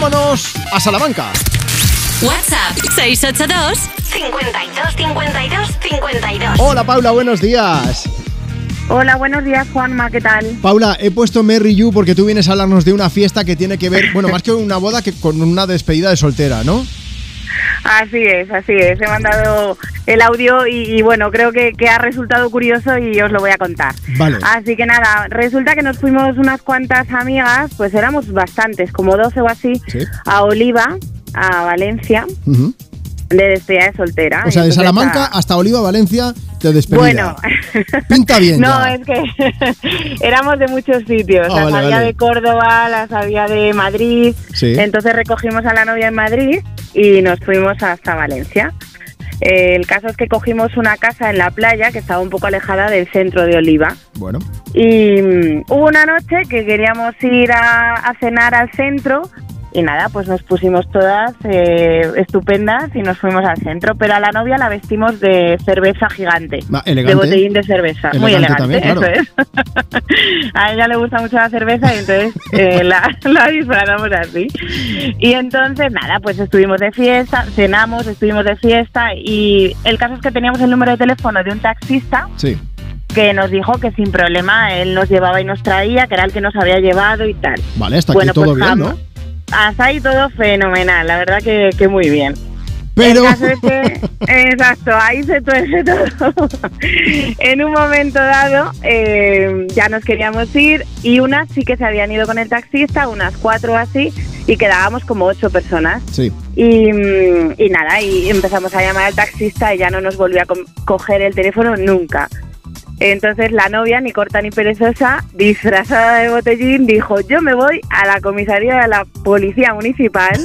vámonos a Salamanca. WhatsApp 682 52 52 52. Hola Paula, buenos días. Hola, buenos días, Juanma, ¿qué tal? Paula, he puesto Merry You porque tú vienes a hablarnos de una fiesta que tiene que ver, bueno, más que una boda, que con una despedida de soltera, ¿no? Así es, así es. He mandado el audio y, bueno, creo que, que, ha resultado curioso y os lo voy a contar. Vale. Así que nada, resulta que nos fuimos unas cuantas amigas, pues éramos bastantes, como 12 o así, Sí. a Oliva, a Valencia, de despedida de soltera. O sea, de Salamanca a- hasta Oliva, Valencia, despedida. Bueno, Pinta bien No, ya. es que éramos de muchos sitios. Ah, las vale, había vale. de Córdoba, las había de Madrid. Sí. Entonces recogimos a la novia en Madrid y nos fuimos hasta Valencia. El caso es que cogimos una casa en la playa que estaba un poco alejada del centro de Oliva. Bueno, Y mm, hubo una noche que queríamos ir a, a cenar al centro y nada, pues nos pusimos todas eh, estupendas y nos fuimos al centro. Pero a la novia la vestimos de cerveza gigante, Va, de botellín de cerveza. Muy Elegante elegante, también, claro. eso es. a ella le gusta mucho la cerveza y entonces eh, la, la disfrazamos así. Y entonces nada, pues estuvimos de fiesta, cenamos, estuvimos de fiesta y el caso es que teníamos el número de teléfono de un taxista sí. que nos dijo que sin problema él nos llevaba y nos traía, que era el que nos había llevado y tal. Vale, hasta Bueno, aquí todo pues, bien, ¿no? Hasta ahí todo fenomenal, la verdad que, que muy bien. Pero... El caso es que, exacto, ahí se tuerce todo. en un momento dado eh, ya nos queríamos ir y unas sí que se habían ido con el taxista, unas cuatro así, y quedábamos como ocho personas. Sí. Y, y nada, y empezamos a llamar al taxista y ya no nos volvió a coger el teléfono nunca. Entonces la novia, ni corta ni perezosa, disfrazada de botellín, dijo, yo me voy a la comisaría de la policía municipal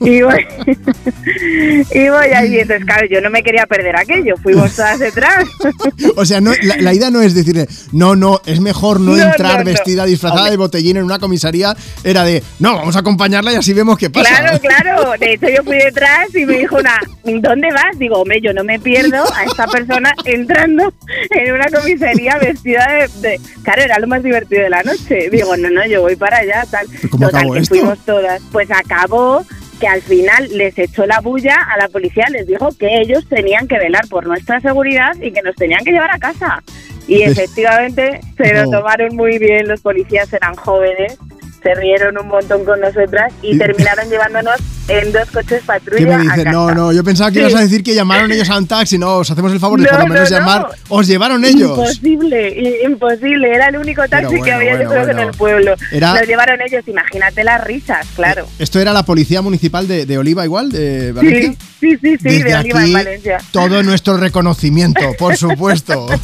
y voy, y voy allí. Entonces, claro, yo no me quería perder aquello, fuimos todas detrás. O sea, no, la, la idea no es decirle, no, no, es mejor no, No, entrar no, no. vestida disfrazada Hombre. de botellín en una comisaría. Era de, no, vamos a acompañarla y así vemos qué pasa. Claro, claro. De hecho, yo fui detrás y me dijo una, ¿dónde vas? Digo, hombre, yo no me pierdo a esta persona entrando en una comisaría vestida de, de- Claro, era lo más divertido de la noche. Digo, no, no, yo voy para allá, tal. ¿Pero cómo Total, acabó que esto? fuimos todas. Pues acabó que al final les echó la bulla a la policía, les dijo que ellos tenían que velar por nuestra seguridad y que nos tenían que llevar a casa. Y efectivamente se lo No. tomaron muy bien, los policías eran jóvenes, se rieron un montón con nosotras Y- terminaron llevándonos en dos coches ¿Qué patrulla me a dices? casa. No, no, yo pensaba que Sí. ibas a decir que llamaron ellos a un taxi. No, os hacemos el favor de No, por lo menos no, no. llamar. Os llevaron ellos. Imposible, imposible. Era el único taxi bueno, que había bueno, yo creo que bueno. en el pueblo. Era- llevaron ellos, imagínate las risas, claro. ¿Esto era la policía municipal de, de Oliva igual, de Valencia? Sí, sí, sí, sí, Desde de Oliva aquí, en Valencia. todo nuestro reconocimiento, por supuesto.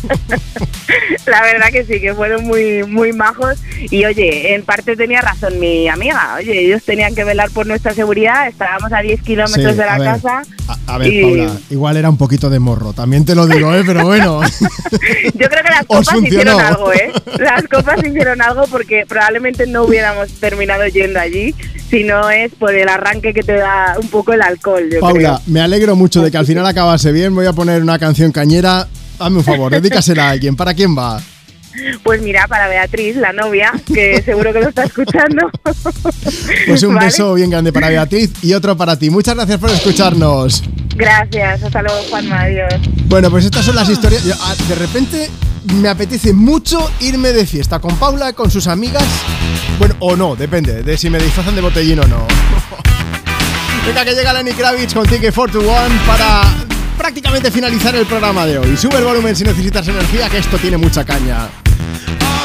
La verdad que sí, que fueron muy, muy majos. Y oye, en parte tenía razón mi amiga. Oye, ellos tenían que velar por nuestra seguridad. Estábamos a 10 kilómetros Sí, de la ver. casa. A, a ver, Y- Paula, igual era un poquito de morro, también te lo digo, ¿eh? pero bueno. Yo creo que las copas hicieron algo, ¿eh? Las copas hicieron algo porque probablemente no hubiéramos terminado yendo allí si no es por el arranque que te da un poco el alcohol, yo Paula, creo. me alegro mucho de que al final acabase bien. Voy a poner una canción cañera. Hazme un favor, dedícasela a alguien. ¿Para quién va? Pues mira, para Beatriz, la novia, que seguro que lo está escuchando. Pues un ¿Vale? beso bien grande para Beatriz y otro para ti. Muchas gracias por escucharnos. Gracias, hasta luego, Juanma, adiós. Bueno, pues estas son las historias. Ah, De repente me apetece mucho irme de fiesta con Paula, con sus amigas. Bueno, o no, depende de si me disfrazan de botellín o no. Venga, que llega Lenny Kravitz con Ticket 4 to 1 para prácticamente finalizar el programa de hoy. Sube el volumen si necesitas energía, que esto tiene mucha caña.